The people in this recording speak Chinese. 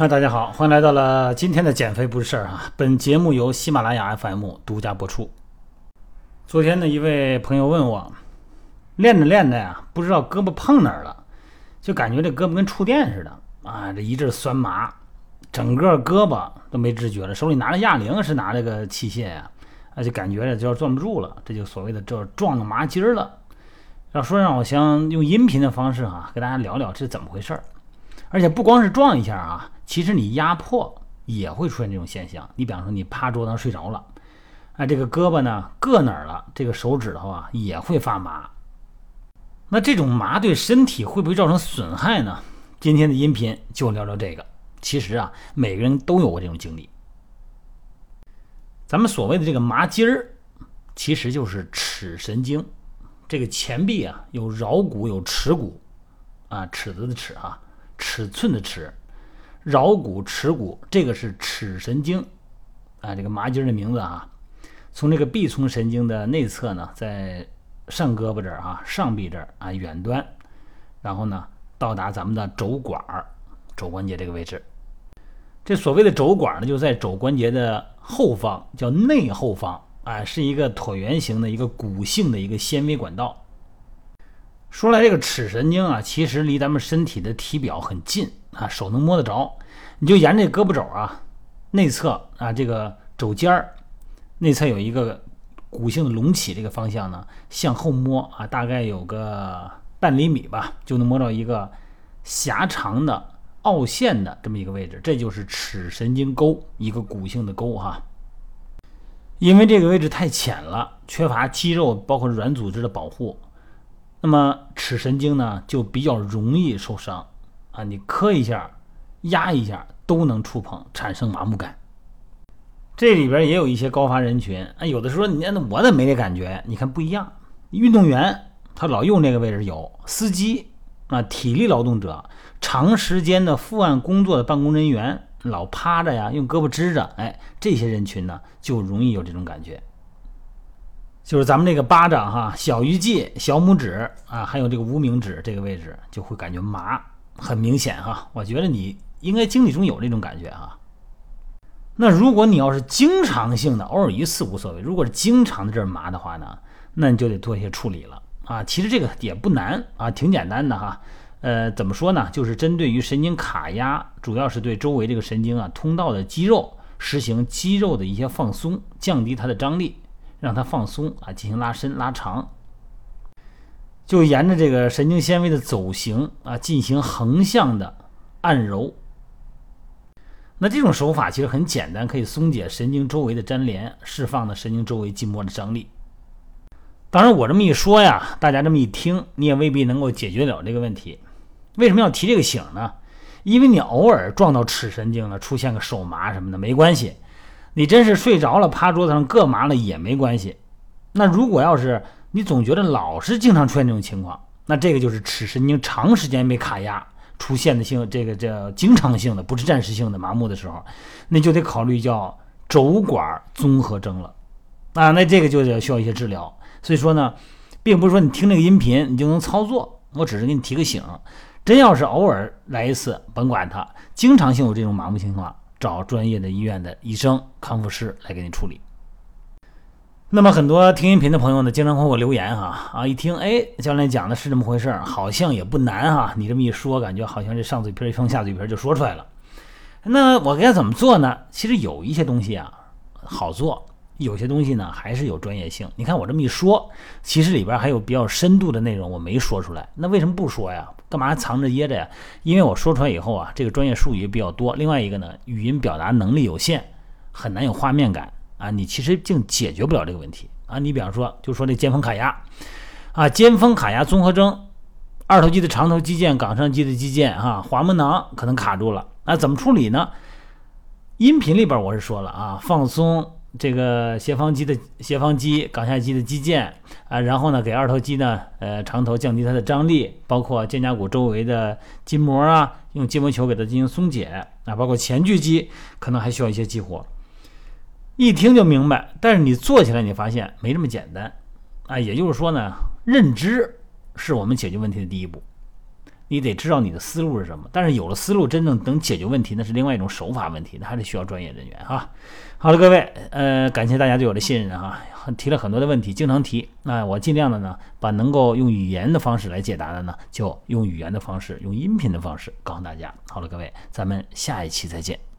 哈，大家好，欢迎来到了今天的减肥不是事儿啊！本节目由喜马拉雅 FM 独家播出。昨天呢，一位朋友问我，练着练着呀，不知道胳膊碰哪儿了，就感觉这胳膊跟触电似的啊，这一阵酸麻，整个胳膊都没知觉了，手里拿着哑铃是拿这个器械呀，啊，就感觉着就要攥不住了，这就所谓的这撞了麻筋儿了。要说让我想用音频的方式哈，跟大家聊聊这是怎么回事儿。而且不光是撞一下啊，其实你压迫也会出现这种现象。你比方说你趴桌子上睡着了，啊，这个胳膊呢硌哪儿了，这个手指头啊也会发麻。那这种麻对身体会不会造成损害呢？今天的音频就聊聊这个。其实啊，每个人都有过这种经历。咱们所谓的这个麻筋儿，其实就是尺神经。这个前臂啊有桡骨有尺骨，啊，尺子的尺啊。尺寸的尺，桡骨、尺骨，这个是尺神经，啊，这个麻筋的名字啊。从这个臂丛神经的内侧呢，在上胳膊这儿啊，上臂这儿啊，远端，然后呢，到达咱们的肘管儿、肘关节这个位置。这所谓的肘管呢，就在肘关节的后方，叫内后方，啊，是一个椭圆形的一个骨性的一个纤维管道。说来这个尺神经啊，其实离咱们身体的体表很近啊，手能摸得着。你就沿这胳膊肘啊，内侧啊，这个肘尖儿内侧有一个骨性的隆起，这个方向呢，向后摸啊，大概有个半厘米吧，就能摸到一个狭长的凹陷的这么一个位置，这就是尺神经沟，一个骨性的沟哈。因为这个位置太浅了，缺乏肌肉包括软组织的保护。那么尺神经呢，就比较容易受伤啊！你磕一下、压一下都能触碰，产生麻木感。这里边也有一些高发人群啊，有的时候你那我怎么没这感觉？你看不一样，运动员他老用这个位置有，司机啊，体力劳动者，长时间的伏案工作的办公人员，老趴着呀，用胳膊支着，哎，这些人群呢就容易有这种感觉。就是咱们这个巴掌哈，小鱼际、小拇指啊，还有这个无名指这个位置，就会感觉麻，很明显哈。我觉得你应该经历中有这种感觉哈。那如果你要是经常性的，偶尔一次无所谓；如果是经常的这儿麻的话呢，那你就得做一些处理了啊。其实这个也不难啊，挺简单的哈。呃，怎么说呢？就是针对于神经卡压，主要是对周围这个神经啊通道的肌肉实行肌肉的一些放松，降低它的张力。让它放松啊，进行拉伸拉长，就沿着这个神经纤维的走形啊，进行横向的按揉。那这种手法其实很简单，可以松解神经周围的粘连，释放的神经周围筋膜的张力。当然，我这么一说呀，大家这么一听，你也未必能够解决了这个问题。为什么要提这个醒呢？因为你偶尔撞到尺神经了，出现个手麻什么的，没关系。你真是睡着了，趴桌子上硌麻了也没关系。那如果要是你总觉得老是经常出现这种情况，那这个就是尺神经长时间被卡压出现的性，这个叫经常性的，不是暂时性的麻木的时候，那就得考虑叫肘管综合征了啊。那这个就得需要一些治疗。所以说呢，并不是说你听这个音频你就能操作，我只是给你提个醒。真要是偶尔来一次，甭管它，经常性有这种麻木情况。找专业的医院的医生、康复师来给你处理。那么很多听音频的朋友呢，经常给我留言哈啊，一听哎，教练讲的是这么回事儿，好像也不难哈。你这么一说，感觉好像这上嘴皮一碰下嘴皮就说出来了。那我该怎么做呢？其实有一些东西啊好做，有些东西呢还是有专业性。你看我这么一说，其实里边还有比较深度的内容我没说出来。那为什么不说呀？干嘛藏着掖着呀？因为我说出来以后啊，这个专业术语比较多。另外一个呢，语音表达能力有限，很难有画面感啊。你其实竟解决不了这个问题啊。你比方说，就说这肩峰卡压啊，肩峰卡压综合征，二头肌的长头肌腱、冈上肌的肌腱啊，滑膜囊可能卡住了，那怎么处理呢？音频里边我是说了啊，放松。这个斜方肌的斜方肌、冈下肌的肌腱啊，然后呢，给二头肌呢，呃，长头降低它的张力，包括肩胛骨周围的筋膜啊，用筋膜球给它进行松解啊，包括前锯肌可能还需要一些激活。一听就明白，但是你做起来你发现没这么简单啊。也就是说呢，认知是我们解决问题的第一步。你得知道你的思路是什么。但是有了思路，真正能解决问题，那是另外一种手法问题，那还得需要专业人员哈。好了，各位，呃，感谢大家对我的信任哈，提了很多的问题，经常提，那我尽量的呢，把能够用语言的方式来解答的呢，就用语言的方式，用音频的方式告诉大家。好了，各位，咱们下一期再见。